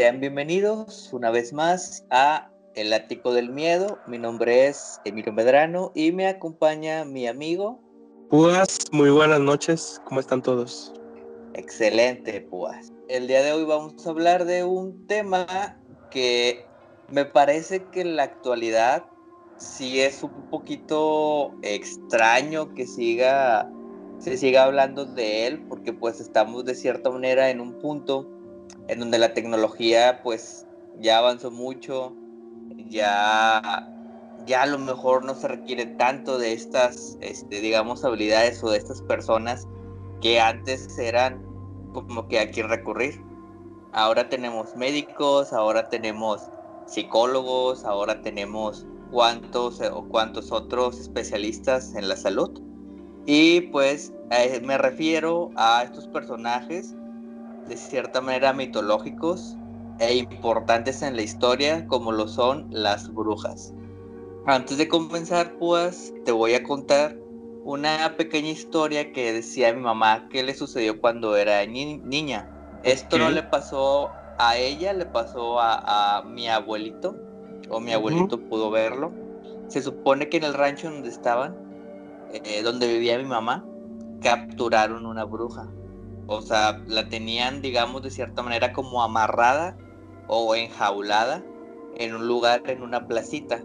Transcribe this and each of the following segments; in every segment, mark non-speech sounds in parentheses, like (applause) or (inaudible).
Sean bienvenidos una vez más a El Ático del Miedo. Mi nombre es Emilio Medrano y me acompaña mi amigo. Púas, muy buenas noches. ¿Cómo están todos? Excelente, Púas. El día de hoy vamos a hablar de un tema que me parece que en la actualidad sí es un poquito extraño que siga se siga hablando de él porque pues estamos de cierta manera en un punto en donde la tecnología pues ya avanzó mucho, ya, ya a lo mejor no se requiere tanto de estas, este, digamos, habilidades o de estas personas que antes eran como que a quien recurrir. Ahora tenemos médicos, ahora tenemos psicólogos, ahora tenemos cuantos o cuantos otros especialistas en la salud. Y pues eh, me refiero a estos personajes de cierta manera mitológicos e importantes en la historia como lo son las brujas. Antes de comenzar pues te voy a contar una pequeña historia que decía mi mamá que le sucedió cuando era niña. Esto no le pasó a ella, le pasó a, mi abuelito, o mi abuelito pudo verlo. Se supone que en el rancho donde estaban, eh, donde vivía mi mamá, capturaron una bruja. O sea, la tenían, digamos, de cierta manera como amarrada o enjaulada en un lugar, en una placita.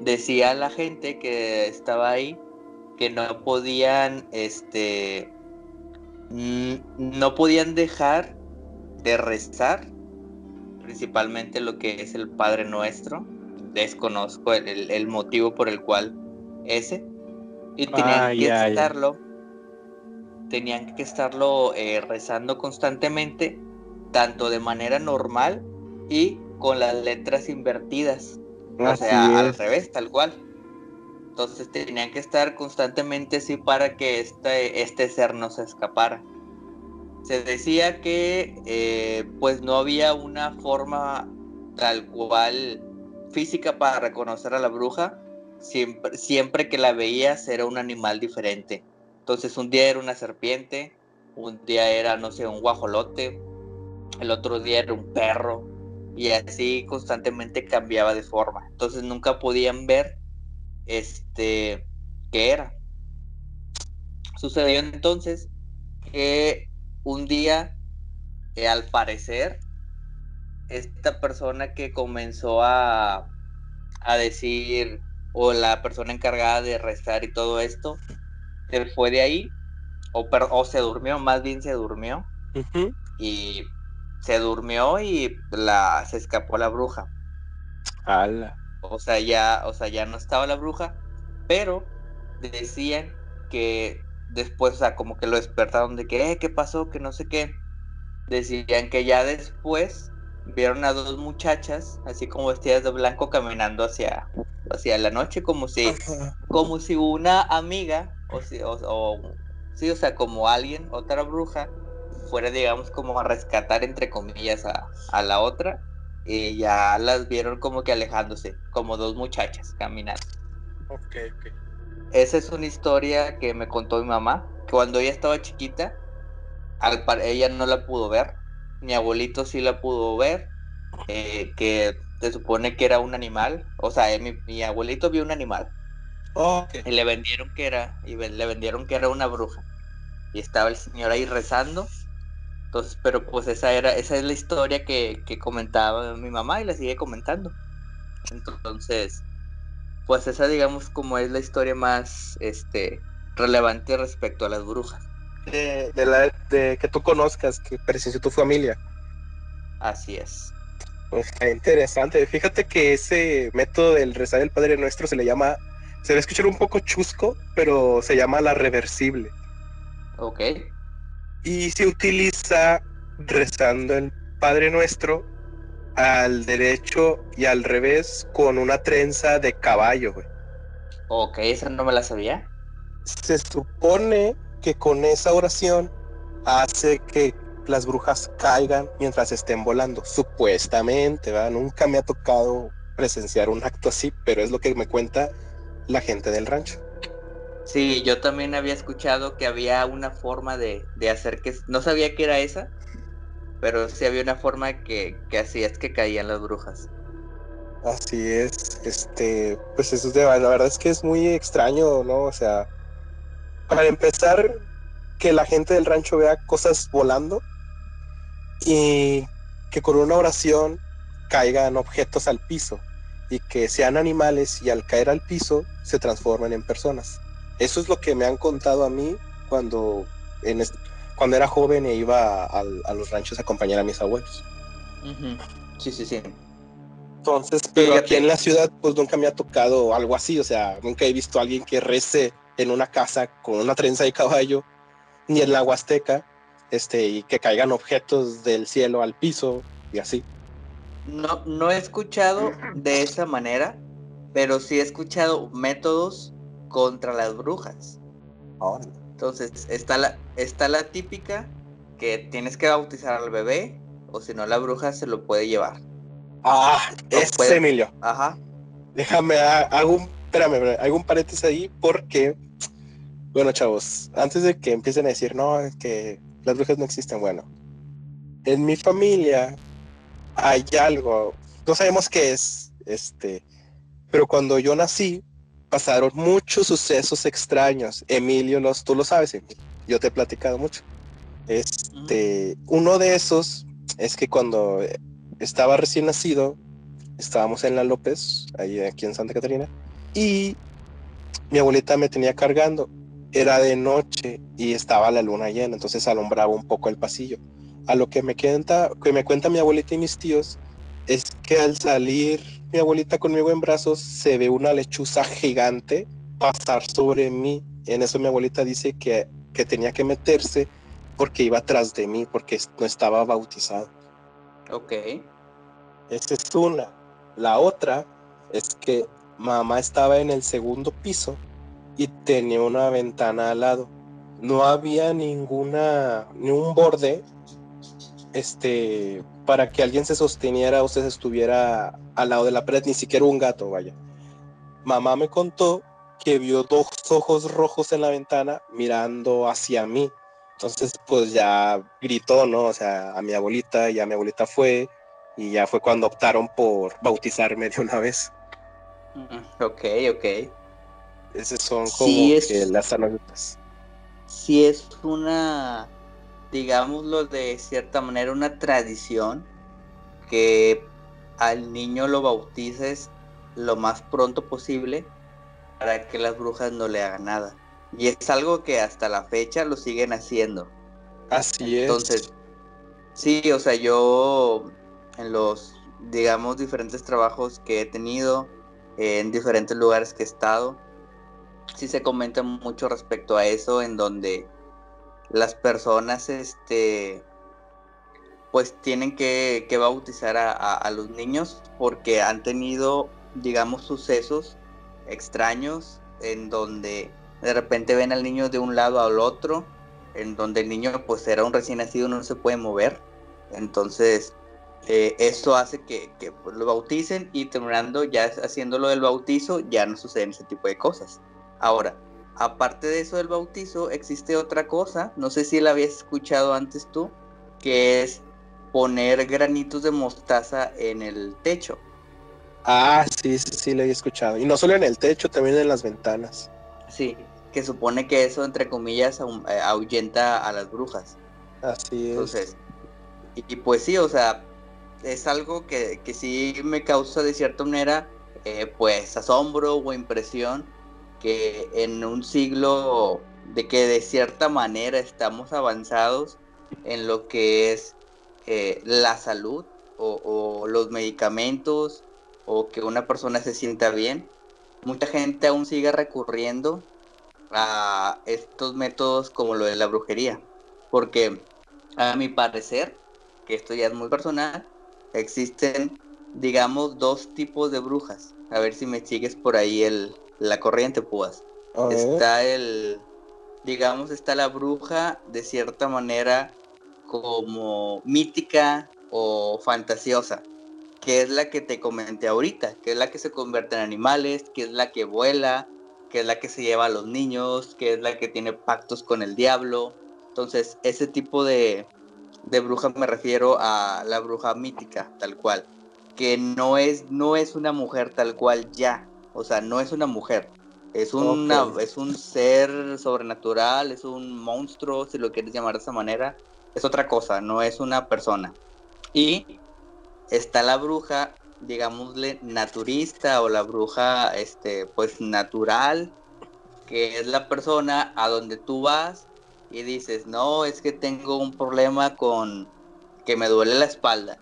Decía la gente que estaba ahí que no podían, este, no podían dejar de rezar, principalmente lo que es el Padre Nuestro. Desconozco el, motivo por el cual ese. Y tenían que estarlo tenían que estarlo eh, rezando constantemente, tanto de manera normal y con las letras invertidas. o sea, al revés, tal cual. Entonces tenían que estar constantemente así para que este, este ser no se escapara. Se decía que eh, pues no había una forma tal cual física para reconocer a la bruja. Siempre, siempre que la veías era un animal diferente. Entonces un día era una serpiente, un día era, no sé, un guajolote, el otro día era un perro, y así constantemente cambiaba de forma. Entonces nunca podían ver este qué era. Sucedió entonces que un día, eh, al parecer, esta persona que comenzó a, a decir, o la persona encargada de rezar y todo esto, se fue de ahí, o, o se durmió, más bien se durmió, y se durmió y la, se escapó la bruja. O sea, ya, o sea, ya no estaba la bruja, pero decían que después, o sea, como que lo despertaron de que, eh, ¿qué pasó? Que no sé qué. Decían que ya después vieron a dos muchachas, así como vestidas de blanco, caminando hacia, hacia la noche, como si, como si una amiga o, si, o, sí, o sea, como alguien, otra bruja, fuera, digamos, como a rescatar, entre comillas, a, la otra, y ya las vieron como que alejándose, como dos muchachas caminando. Ok, ok. Esa es una historia que me contó mi mamá, cuando ella estaba chiquita, al ella no la pudo ver, mi abuelito sí la pudo ver, eh, que se supone que era un animal, o sea, mi, mi abuelito vio un animal, y le vendieron que era, y le vendieron que era una bruja. Y estaba el señor ahí rezando. Entonces, pero pues esa era, esa es la historia que, comentaba mi mamá y la sigue comentando. Entonces, pues esa digamos como es la historia más este relevante respecto a las brujas. De, la de que tú conozcas, que presenció tu familia. Así es. Pues está interesante. Fíjate que ese método del rezar el Padre Nuestro se le llama se va a escuchar un poco chusco, pero se llama la reversible. Ok. Y se utiliza rezando el Padre Nuestro al derecho y al revés con una trenza de caballo, güey. Ok, esa no me la sabía. Se supone que con esa oración hace que las brujas caigan mientras estén volando. Supuestamente, ¿verdad? Nunca me ha tocado presenciar un acto así, pero es lo que me cuenta la gente del rancho. Sí, yo también había escuchado que había una forma de, hacer que... No sabía que era esa, pero sí había una forma que, que así es que caían las brujas. Así es, este, pues eso es de, la verdad es que es muy extraño, ¿no? O sea, para empezar, que la gente del rancho vea cosas volando y que con una oración caigan objetos al piso y que sean animales y al caer al piso se transformen en personas. Eso es lo que me han contado a mí cuando, en cuando era joven e iba a, los ranchos a acompañar a mis abuelos. Sí, sí, sí. Entonces, pero aquí en la ciudad pues nunca me ha tocado algo así, o sea, nunca he visto a alguien que rece en una casa con una trenza de caballo, ni en la Huasteca, este, y que caigan objetos del cielo al piso y así. No, no he escuchado de esa manera, pero sí he escuchado métodos contra las brujas. Entonces, está la, está la típica que tienes que bautizar al bebé, o si no, la bruja se lo puede llevar. Ah, es Emilio. Ajá. Déjame, hago un, espérame, hago un paréntesis ahí porque, bueno, chavos, antes de que empiecen a decir, no, es que las brujas no existen, bueno, en mi familia hay algo, no sabemos qué es, este, pero cuando yo nací, pasaron muchos sucesos extraños. Emilio, los, tú lo sabes, yo te he platicado mucho. Este, uno de esos es que cuando estaba recién nacido, estábamos en la López, ahí aquí en Santa Catarina, y mi abuelita me tenía cargando. Era de noche y estaba la luna llena, entonces alumbraba un poco el pasillo. A lo que me cuenta, que me cuenta mi abuelita y mis tíos es que al salir mi abuelita conmigo en brazos se ve una lechuza gigante pasar sobre mí. En eso mi abuelita dice que, que tenía que meterse porque iba atrás de mí, porque no estaba bautizado. Ok. Esa es una. La otra es que mamá estaba en el segundo piso y tenía una ventana al lado. No había ninguna, ni un borde, este, para que alguien se sosteniera o se estuviera al lado de la pared, ni siquiera un gato, vaya. Mamá me contó que vio dos ojos rojos en la ventana mirando hacia mí. Entonces, pues ya gritó, ¿no? O sea, a mi abuelita, y a mi abuelita fue, y ya fue cuando optaron por bautizarme de una vez. Mm, ok, ok. Esas son como que las anécdotas. Sí es una, digámoslo de cierta manera, una tradición que al niño lo bautices lo más pronto posible para que las brujas no le hagan nada. Y es algo que hasta la fecha lo siguen haciendo. Así es. Entonces, sí, o sea, yo en los, digamos, diferentes trabajos que he tenido, en diferentes lugares que he estado, sí se comenta mucho respecto a eso, en donde las personas, este, pues tienen que, bautizar a, a, los niños porque han tenido, digamos, sucesos extraños en donde de repente ven al niño de un lado al otro, en donde el niño pues era un recién nacido, no se puede mover. Entonces, eh, eso hace que, pues, lo bauticen y terminando ya haciéndolo del bautizo, ya no suceden ese tipo de cosas. Ahora, aparte de eso del bautizo, existe otra cosa, no sé si la habías escuchado antes tú, que es poner granitos de mostaza en el techo. Ah, sí, sí, sí, lo he escuchado. Y no solo en el techo, también en las ventanas. Sí, que supone que eso, entre comillas, eh, ahuyenta a las brujas. Así es. Entonces, y, pues sí, o sea, es algo que, que sí me causa de cierta manera, eh, pues, asombro o impresión que en un siglo de que de cierta manera estamos avanzados en lo que es eh, la salud o, o, los medicamentos o que una persona se sienta bien, mucha gente aún sigue recurriendo a estos métodos como lo de la brujería. Porque a mi parecer, que esto ya es muy personal, existen, digamos, dos tipos de brujas. A ver si me sigues por ahí el, la corriente, pues. Está el, digamos, está la bruja de cierta manera como mítica o fantasiosa, que es la que te comenté ahorita, que es la que se convierte en animales, que es la que vuela, que es la que se lleva a los niños, que es la que tiene pactos con el diablo. Entonces, ese tipo de, de bruja me refiero a la bruja mítica, tal cual, que no es, no es una mujer tal cual ya, o sea, no es una mujer, es, una, es un ser sobrenatural, es un monstruo, si lo quieres llamar de esa manera, es otra cosa, no es una persona. Y está la bruja, digámosle, naturista o la bruja, este, pues natural, que es la persona a donde tú vas y dices, no, es que tengo un problema con que me duele la espalda.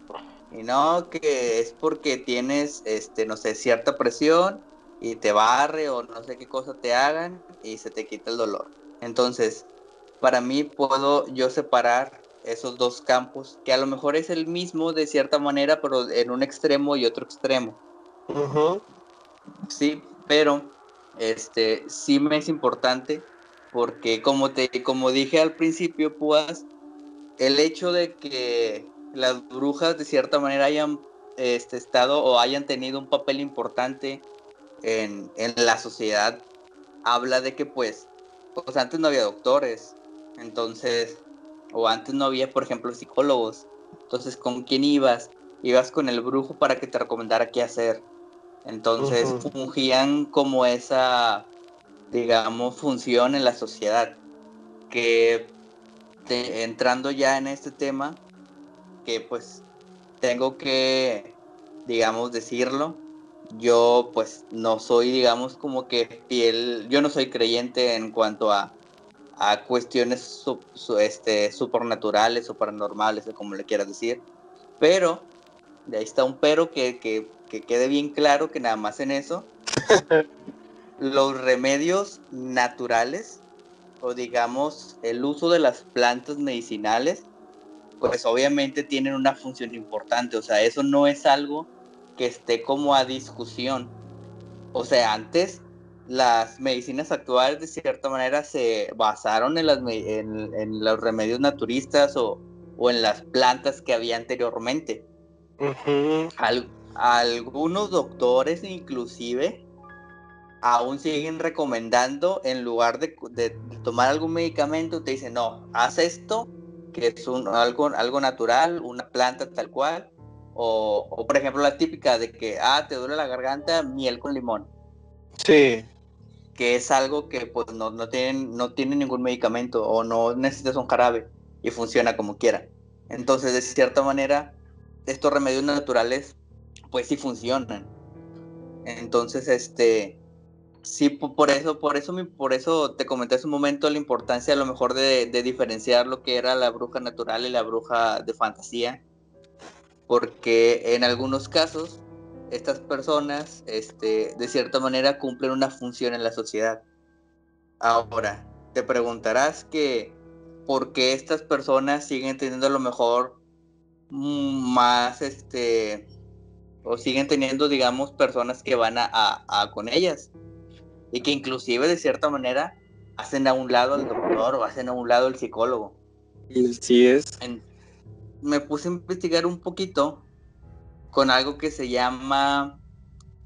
Y no, que es porque tienes, este, no sé, cierta presión y te barre o no sé qué cosa te hagan y se te quita el dolor. Entonces, para mí puedo yo separar esos dos campos, que a lo mejor es el mismo de cierta manera, pero en un extremo y otro extremo. Sí, pero este sí me es importante porque como te como dije al principio, pues el hecho de que las brujas de cierta manera hayan este, estado o hayan tenido un papel importante en, en la sociedad habla de que pues, pues antes no había doctores, entonces o antes no había, por ejemplo, psicólogos. Entonces, ¿con quién ibas? Ibas con el brujo para que te recomendara qué hacer. Entonces, fungían como esa, digamos, función en la sociedad. Que entrando ya en este tema, que pues tengo que, digamos, decirlo, yo pues no soy, digamos, como que fiel, yo no soy creyente en cuanto a a cuestiones este, supernaturales o paranormales, o como le quieras decir. Pero, de ahí está un pero que, que, que quede bien claro que nada más en eso, (laughs) los remedios naturales, o digamos el uso de las plantas medicinales, pues obviamente tienen una función importante, o sea, eso no es algo que esté como a discusión. O sea, antes las medicinas actuales de cierta manera se basaron en, las, en, los remedios naturistas o, en las plantas que había anteriormente. algunos doctores inclusive aún siguen recomendando en lugar de, tomar algún medicamento, te dicen, no, haz esto, que es un, algo, algo natural, una planta tal cual, o, o por ejemplo la típica de que, ah, te duele la garganta, miel con limón. Sí que es algo que pues no, no, tienen, no tiene ningún medicamento o no necesitas un jarabe y funciona como quiera. Entonces, de cierta manera, estos remedios naturales pues sí funcionan. Entonces, este, sí, por eso, por eso, por eso te comenté hace un momento la importancia a lo mejor de, de diferenciar lo que era la bruja natural y la bruja de fantasía. Porque en algunos casos estas personas, este, de cierta manera, cumplen una función en la sociedad. Ahora, te preguntarás que por qué estas personas siguen teniendo a lo mejor más, este, o siguen teniendo, digamos, personas que van a, con ellas y que inclusive de cierta manera hacen a un lado al doctor o hacen a un lado al psicólogo. Sí es. Me puse a investigar un poquito con algo que se llama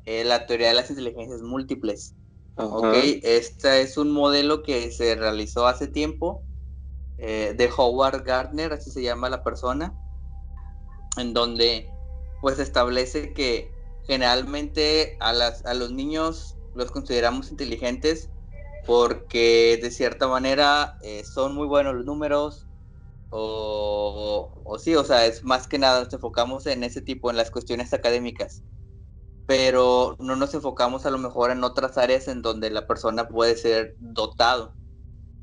eh, la teoría de las inteligencias múltiples. Okay, este es un modelo que se realizó hace tiempo eh, de Howard Gardner, así se llama la persona, en donde pues establece que generalmente a, las, a los niños los consideramos inteligentes porque de cierta manera eh, son muy buenos los números, o, sí, o sea, es más que nada nos enfocamos en ese tipo, en las cuestiones académicas, pero no nos enfocamos a lo mejor en otras áreas en donde la persona puede ser dotado.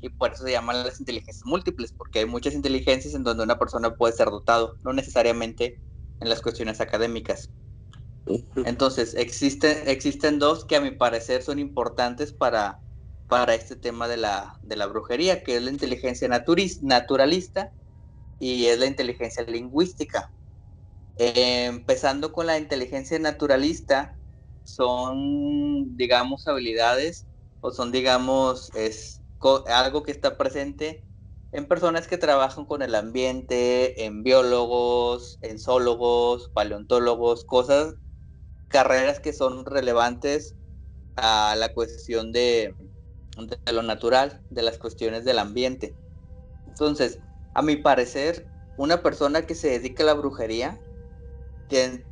Y por eso se llaman las inteligencias múltiples, porque hay muchas inteligencias en donde una persona puede ser dotado, no necesariamente en las cuestiones académicas. Entonces, existen, existen dos que a mi parecer son importantes para, para este tema de la, de la brujería, que es la inteligencia naturalista y es la inteligencia lingüística. Eh, empezando con la inteligencia naturalista, son, digamos, habilidades o son, digamos, es algo que está presente en personas que trabajan con el ambiente, en biólogos, en zoólogos, paleontólogos, cosas, carreras que son relevantes a la cuestión de, de lo natural, de las cuestiones del ambiente. Entonces, a mi parecer, una persona que se dedica a la brujería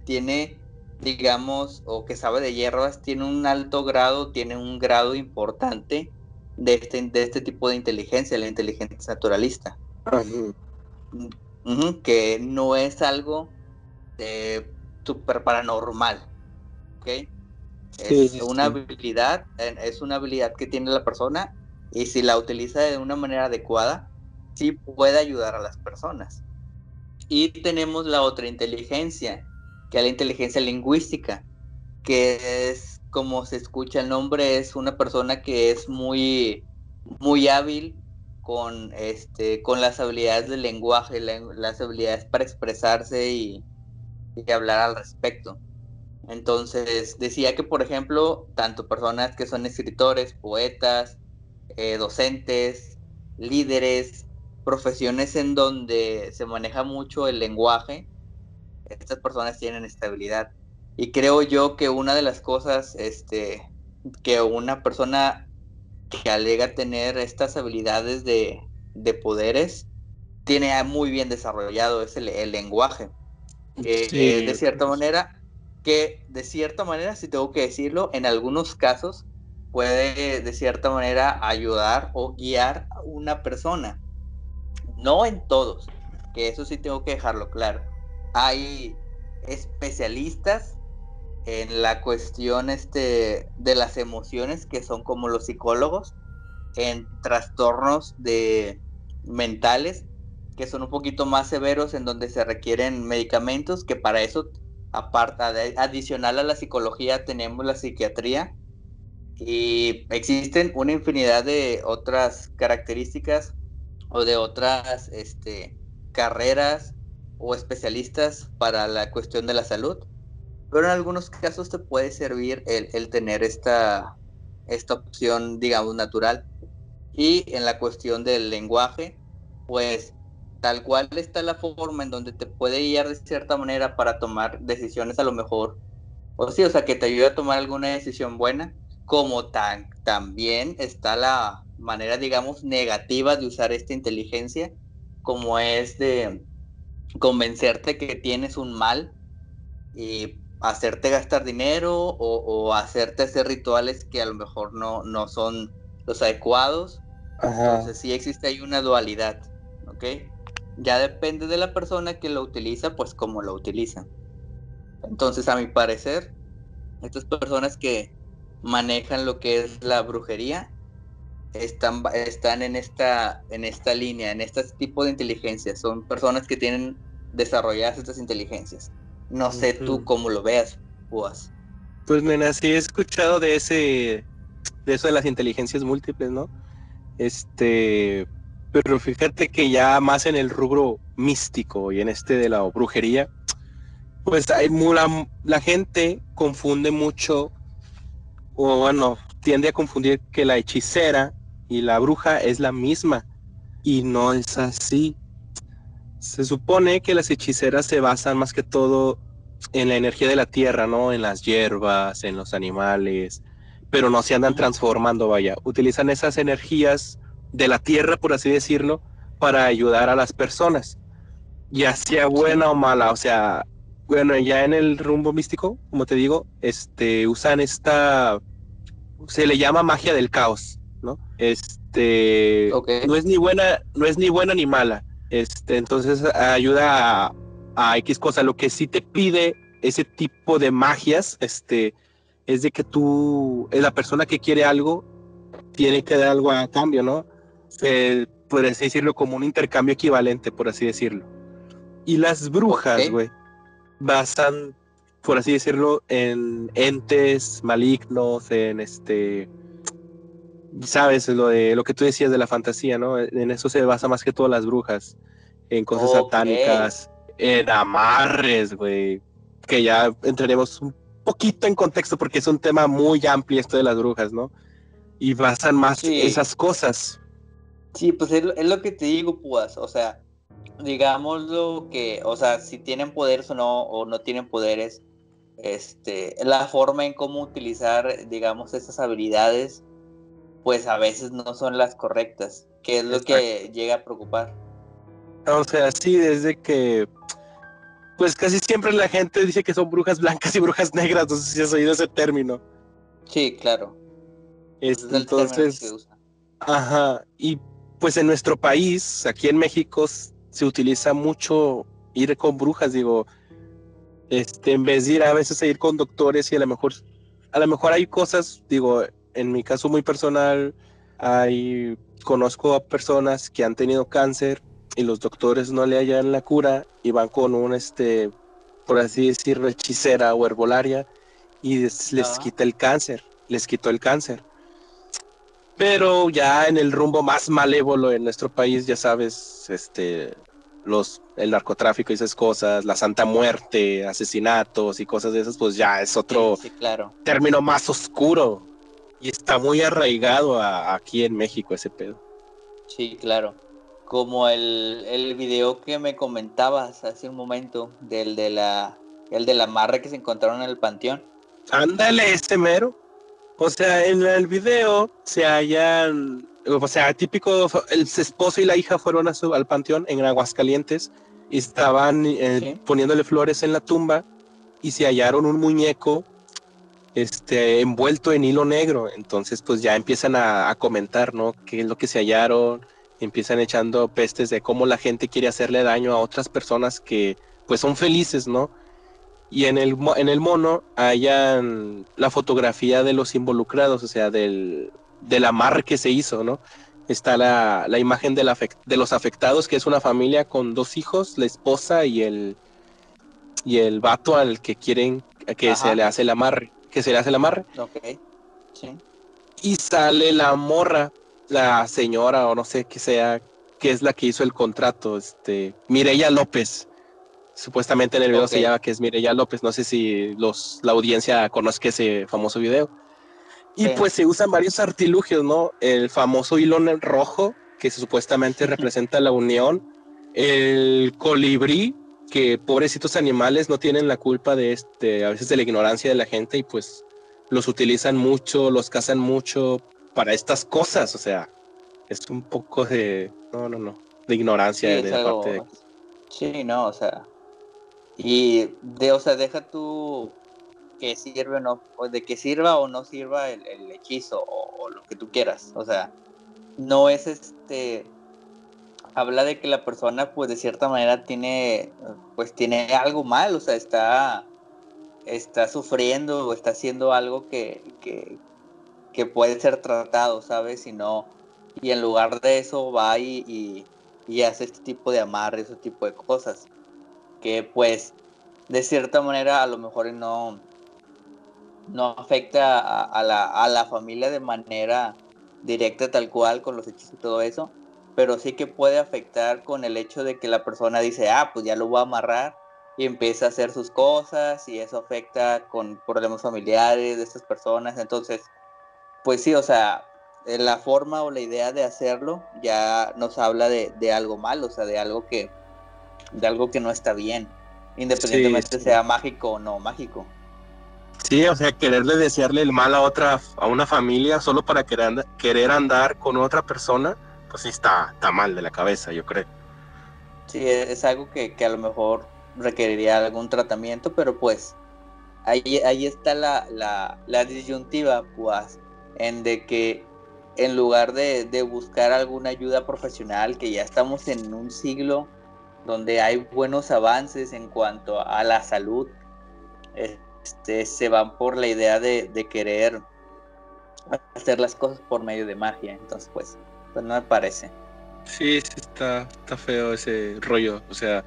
tiene, digamos, o que sabe de hierbas, tiene un alto grado, tiene un grado importante de este, de este tipo de inteligencia, la inteligencia naturalista. que no es algo de súper paranormal. Es una habilidad, es una habilidad que tiene la persona y si la utiliza de una manera adecuada, sí puede ayudar a las personas. Y tenemos la otra inteligencia, que es la inteligencia lingüística, que es como se escucha el nombre, es una persona que es muy, muy hábil con, este, con las habilidades del lenguaje, las habilidades para expresarse y, hablar al respecto. Entonces, decía que, por ejemplo, tanto personas que son escritores, poetas, eh, docentes, líderes, profesiones en donde se maneja mucho el lenguaje, estas personas tienen estabilidad. Y creo yo que una de las cosas este, que una persona que alega tener estas habilidades de, poderes tiene muy bien desarrollado es el, lenguaje. Eh, de cierta manera, que de cierta manera, si tengo que decirlo, en algunos casos puede de cierta manera ayudar o guiar a una persona. No en todos, que eso sí tengo que dejarlo claro. Hay especialistas en la cuestión este, de las emociones que son como los psicólogos en trastornos de mentales que son un poquito más severos en donde se requieren medicamentos que para eso aparte, adicional a la psicología, tenemos la psiquiatría y existen una infinidad de otras características o de otras este, carreras o especialistas para la cuestión de la salud. Pero en algunos casos te puede servir el, el tener esta, esta opción, digamos, natural. Y en la cuestión del lenguaje, pues tal cual está la forma en donde te puede guiar de cierta manera para tomar decisiones a lo mejor, o sí, o sea, que te ayude a tomar alguna decisión buena, como tan, también está la manera, digamos, negativa de usar esta inteligencia, como es de convencerte que tienes un mal y hacerte gastar dinero o, hacerte hacer rituales que a lo mejor no, no son los adecuados. Entonces sí existe ahí una dualidad, ¿ok? Ya depende de la persona que lo utiliza, pues cómo lo utiliza. Entonces, a mi parecer, estas personas que manejan lo que es la brujería están, están en, esta, en esta línea, en este tipo de inteligencia. Son personas que tienen desarrolladas estas inteligencias. No sé tú cómo lo veas, Pues, nena, sí he escuchado de ese, de eso de las inteligencias múltiples, ¿no? Este, pero fíjate que ya más en el rubro místico y en este de la brujería, pues hay la, la gente confunde mucho, o bueno, tiende a confundir que la hechicera y la bruja es la misma. Y no es así. Se supone que las hechiceras se basan más que todo en la energía de la tierra, ¿no? En las hierbas, en los animales, pero no se andan transformando, vaya. Utilizan esas energías de la tierra, por así decirlo, para ayudar a las personas, ya sea buena o mala. O sea, bueno, ya en el rumbo místico, como te digo, este, usan esta, se le llama magia del caos, ¿no? Este, no es ni buena, no es ni buena ni mala. Este, entonces ayuda a, a X cosa. Lo que sí te pide ese tipo de magias, este, es de que tú, la persona que quiere algo, tiene que dar algo a cambio, ¿no? eh, por así decirlo, como un intercambio equivalente, por así decirlo. Y las brujas, güey, basan, por así decirlo, en entes malignos, en este, sabes, lo de lo que tú decías de la fantasía, ¿no? En eso se basa más que todas las brujas, en cosas satánicas, en amarres, güey, que ya entraremos un poquito en contexto porque es un tema muy amplio esto de las brujas, ¿no? Y basan más esas cosas. Sí, pues es, lo que te digo, pues, o sea, digámoslo que, o sea, si tienen poderes o no, o no tienen poderes, este, la forma en cómo utilizar, digamos, esas habilidades, pues a veces no son las correctas, que es lo que llega a preocupar. O sea, sí, desde que pues casi siempre la gente dice que son brujas blancas y brujas negras, no sé si has oído ese término. Sí, claro. entonces, ajá, y pues en nuestro país, aquí en México, se utiliza mucho ir con brujas, digo, este, en vez de ir a veces a ir con doctores y a lo mejor, a lo mejor hay cosas, digo, en mi caso muy personal, hay, conozco a personas que han tenido cáncer y los doctores no le hallan la cura y van con un, este, por así decirlo, hechicera o herbolaria y les, ah. quita el cáncer, les quitó el cáncer. Pero ya en el rumbo más malévolo en nuestro país, ya sabes, este, los, el narcotráfico y esas cosas, la Santa Muerte, asesinatos y cosas de esas, pues ya es otro claro. término más oscuro y está muy arraigado aquí en México ese pedo. Sí, claro como el, el video que me comentabas hace un momento del de la el de la marra que se encontraron en el panteón. Ándale, este mero. O sea, en el video se hallan, o sea, típico, el esposo y la hija fueron a su, al panteón en Aguascalientes y estaban eh, poniéndole flores en la tumba y se hallaron un muñeco este, envuelto en hilo negro. Entonces, pues ya empiezan a, a comentar, ¿no? ¿Qué es lo que se hallaron? empiezan echando pestes de cómo la gente quiere hacerle daño a otras personas que pues son felices, ¿no? Y en el, en el mono hayan la fotografía de los involucrados, o sea, del, del amarre que se hizo, ¿no? Está la, la imagen de, la, de los afectados, que es una familia con dos hijos, la esposa y el, y el vato al que quieren que se le hace el amarre, que se le hace el amarre. Ok, sí. Y sale la morra la señora o no sé qué sea, que es la que hizo el contrato, este, Mireya López. Supuestamente en el video se llama que es Mireya López, no sé si los, la audiencia conozca ese famoso video. Y pues se usan varios artilugios, ¿no? El famoso hilo rojo, que supuestamente (laughs) representa la unión. El colibrí, que pobrecitos animales no tienen la culpa de este, a veces de la ignorancia de la gente y pues los utilizan mucho, los cazan mucho para estas cosas, o sea, es un poco de, no, no, no, de ignorancia de parte de... Sí, no, o sea, y de, o sea, deja tú que sirve o no, de que sirva o no sirva el, hechizo o, lo que tú quieras, o sea, no es este, habla de que la persona pues de cierta manera tiene, pues tiene algo mal, o sea, está, está sufriendo o está haciendo algo que, que, puede ser tratado, ¿sabes? Y no, y en lugar de eso va y, y, hace este tipo de amarre, ese tipo de cosas, que pues de cierta manera a lo mejor no, no afecta a, la, a la familia de manera directa tal cual con los hechizos y todo eso, pero sí que puede afectar con el hecho de que la persona dice, ah, pues ya lo voy a amarrar y empieza a hacer sus cosas y eso afecta con problemas familiares de estas personas, entonces pues sí, o sea, la forma o la idea de hacerlo ya nos habla de, algo malo, o sea, de algo que, de algo que no está bien, independientemente sea mágico o no mágico. Sí, o sea, quererle desearle el mal a otra, a una familia solo para querer, querer andar con otra persona, pues sí está, está mal de la cabeza, yo creo. Sí, e, es algo que, a lo mejor requeriría algún tratamiento, pero pues ahí, ahí está la, la, la disyuntiva, pues en de que en lugar de, buscar alguna ayuda profesional, que ya estamos en un siglo donde hay buenos avances en cuanto a la salud, este, se van por la idea de, querer hacer las cosas por medio de magia. Entonces, pues, pues no me parece. Sí, está, está feo ese rollo. O sea,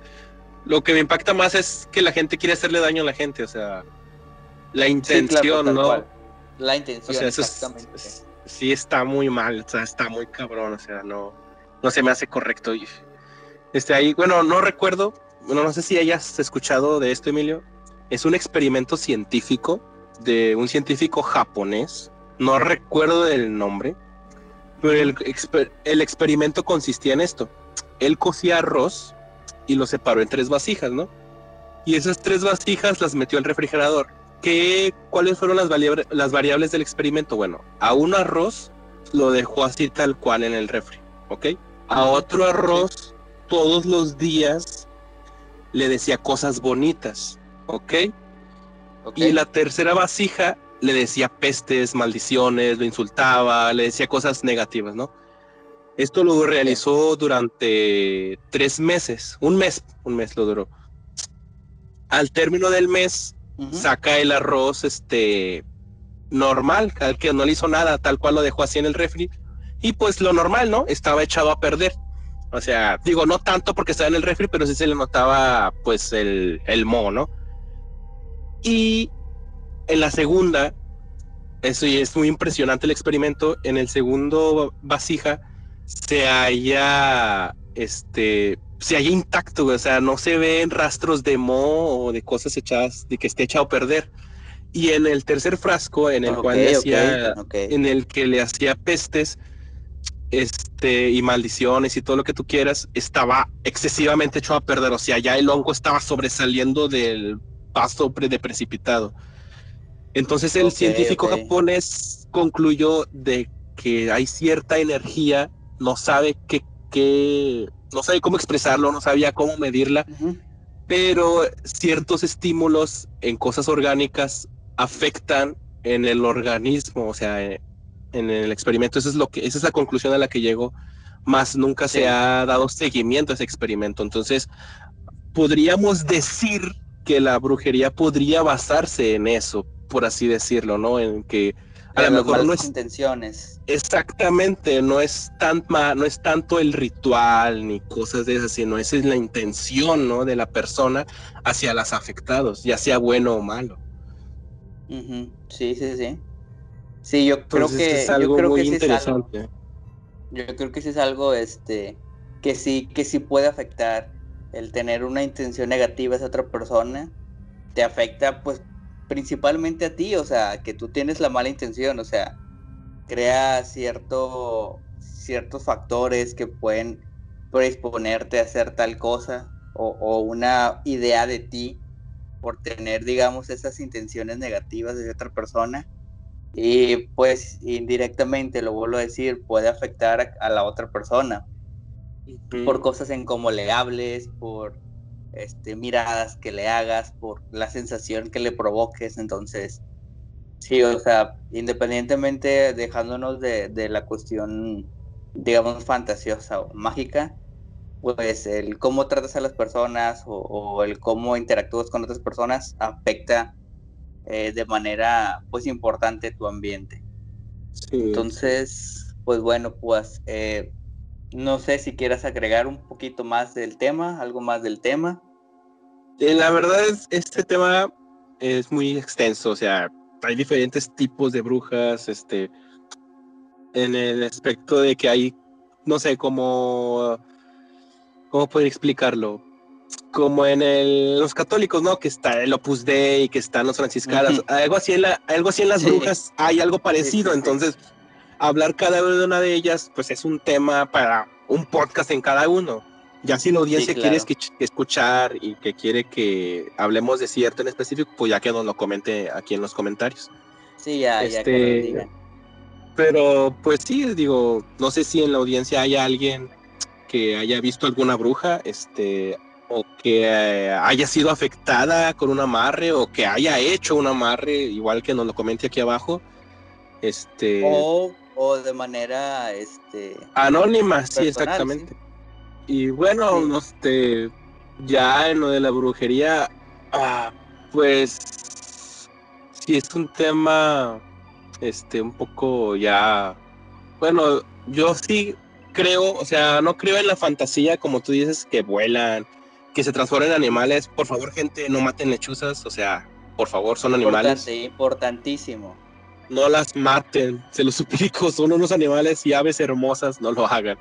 lo que me impacta más es que la gente quiere hacerle daño a la gente. O sea, la intención, ¿no? La intención, exactamente. sí está muy mal, o sea, está muy cabrón, o sea, no, no se me hace correcto. Y, este ahí, bueno, no recuerdo, bueno, no sé si hayas escuchado de esto, Emilio. Es un experimento científico de un científico japonés, no recuerdo el nombre, pero el, el experimento consistía en esto. Él cocía arroz y lo separó en tres vasijas, ¿no? Y esas tres vasijas las metió al refrigerador ¿Qué, ¿Cuáles fueron las, las variables del experimento? Bueno, a un arroz lo dejó así tal cual en el refri, ¿ok? A otro arroz todos los días le decía cosas bonitas, ¿ok? Y la tercera vasija le decía pestes, maldiciones, lo insultaba, le decía cosas negativas, ¿no? Esto lo realizó durante tres meses, un mes, un mes lo duró. Al término del mes, saca el arroz, este, normal, al que no le hizo nada, tal cual lo dejó así en el refri. Y pues lo normal, ¿no? Estaba echado a perder. O sea, digo, no tanto porque estaba en el refri, pero sí se le notaba pues el, el moho, ¿no? Y en la segunda, eso y es muy impresionante el experimento, en el segundo vasija se haya, este, se haya intacto, o sea, no se ven rastros de moho o de cosas echadas, de que esté echado a perder. Y en el tercer frasco, en el cual le hacía, en el que le hacía pestes, este, y maldiciones y todo lo que tú quieras, estaba excesivamente hecho a perder. O sea, ya el hongo estaba sobresaliendo del paso de precipitado. Entonces el científico japonés concluyó de que hay cierta energía, no sabe qué, qué no sabe cómo expresarlo, no sabía cómo medirla, pero ciertos estímulos en cosas orgánicas afectan en el organismo, o sea, en el experimento. Eso es lo que, esa es la conclusión a la que llegó, más nunca se ha dado seguimiento a ese experimento. Entonces, podríamos decir que la brujería podría basarse en eso, por así decirlo, ¿no? En que a lo mejor no es intenciones. Exactamente, no es tan no es tanto el ritual ni cosas de esas, sino esa es la intención, ¿no? De la persona hacia los afectados, ya sea bueno o malo. Sí, sí, sí. Sí, yo creo que es algo yo creo muy que interesante. yo creo que eso es algo este que sí que sí puede afectar el tener una intención negativa a esa otra persona te afecta pues principalmente a ti, o sea, que tú tienes la mala intención, o sea, crea cierto, ciertos factores que pueden predisponerte a hacer tal cosa o, una idea de ti por tener, digamos, esas intenciones negativas de otra persona. Y pues indirectamente, lo vuelvo a decir, puede afectar a la otra persona por cosas en cómo le hables, por este, miradas que le hagas, por la sensación que le provoques. Entonces, sí, o sea, independientemente dejándonos de, la cuestión, digamos, fantasiosa o mágica, pues el cómo tratas a las personas o, el cómo interactúas con otras personas afecta eh, de manera pues importante tu ambiente. Entonces, pues bueno, pues eh, no sé si quieras agregar un poquito más del tema, algo más del tema. Eh, la verdad es, este tema es muy extenso, o sea, hay diferentes tipos de brujas, este, en el aspecto de que hay, no sé, como, ¿cómo puedo explicarlo? Como en el, los católicos, ¿no? Que está el Opus Dei, que están los franciscanos, algo así en la, algo así en las brujas, hay algo parecido, entonces hablar cada una de ellas, pues es un tema para un podcast en cada uno. Ya si la audiencia quiere escuchar y que quiere que hablemos de cierto en específico, pues ya que nos lo comente aquí en los comentarios. Sí, ya, ya que este, digan. Pero pues sí, digo, no sé si en la audiencia hay alguien que haya visto alguna bruja, este, o que eh, haya sido afectada con un amarre, o que haya hecho un amarre, igual que nos lo comente aquí abajo. Este. O o de manera este anónima, sí, exactamente. Y bueno, este ya en lo de la brujería, ah, pues sí es un tema este un poco ya bueno, yo sí creo, o sea, no creo en la fantasía como tú dices que vuelan, que se transforman en animales. Por favor, gente, no maten lechuzas, o sea, por favor, son animales. importantísimo no las maten, se los (laughs) suplico, son unos animales y aves hermosas, no lo hagan.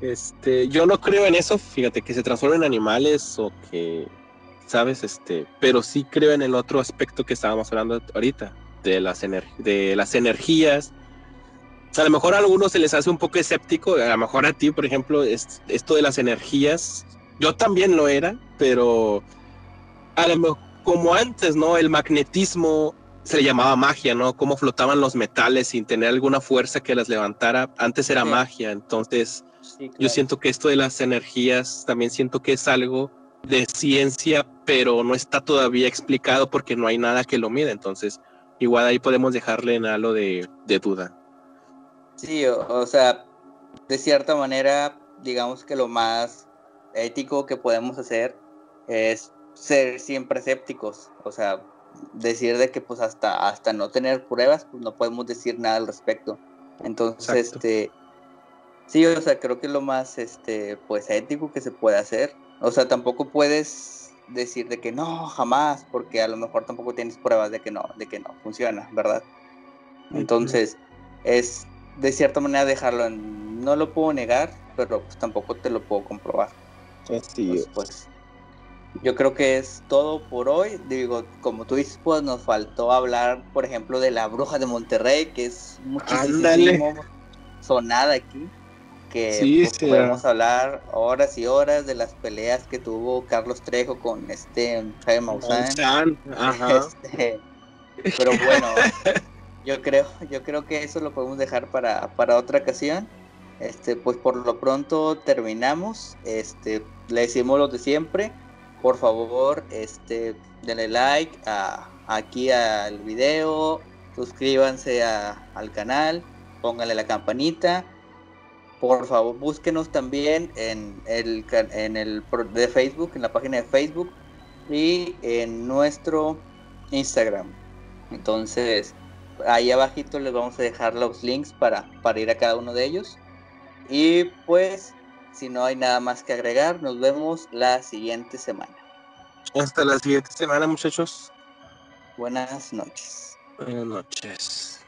Este, yo no creo en eso, fíjate, que se transformen en animales o que, ¿sabes? Este, pero sí creo en el otro aspecto que estábamos hablando ahorita, de las, de las energías. a lo mejor a algunos se les hace un poco escéptico, a lo mejor a ti, por ejemplo, es, esto de las energías, yo también lo era, pero a lo mejor como antes, ¿no? El magnetismo se le llamaba magia, ¿no? Cómo flotaban los metales sin tener alguna fuerza que las levantara. Antes era magia, entonces yo siento que esto de las energías también siento que es algo de ciencia, pero no está todavía explicado porque no hay nada que lo mida. Entonces, igual ahí podemos dejarle en algo de, duda. Sí, o, sea, de cierta manera, digamos que lo más ético que podemos hacer es ser siempre escépticos. O sea, decir de que pues hasta, hasta no tener pruebas, pues no podemos decir nada al respecto. Entonces, este, sí, o sea, creo que es lo más, este, pues ético que se puede hacer. O sea, tampoco puedes decir de que no, jamás, porque a lo mejor tampoco tienes pruebas de que no, de que no funciona, ¿verdad? Entonces, es de cierta manera dejarlo en, no lo puedo negar, pero pues tampoco te lo puedo comprobar. Así pues, yo creo que es todo por hoy. Digo, como tú dices, pues nos faltó hablar, por ejemplo, de la bruja de Monterrey, que es muchísimo sonada aquí que sí, pues, podemos hablar horas y horas de las peleas que tuvo Carlos Trejo con este Jaime Maussan. Este, pero bueno, (laughs) yo creo, yo creo que eso lo podemos dejar para, para otra ocasión. Este, pues por lo pronto terminamos. Este, le decimos lo de siempre. Por favor, este, denle like aquí al video, suscríbanse al canal, pónganle la campanita por favor búsquenos también en el, en el de Facebook, en la página de Facebook y en nuestro Instagram. Entonces, ahí abajito les vamos a dejar los links para, para ir a cada uno de ellos. Y pues, si no hay nada más que agregar, nos vemos la siguiente semana. Hasta la siguiente semana, muchachos. Buenas noches. Buenas noches.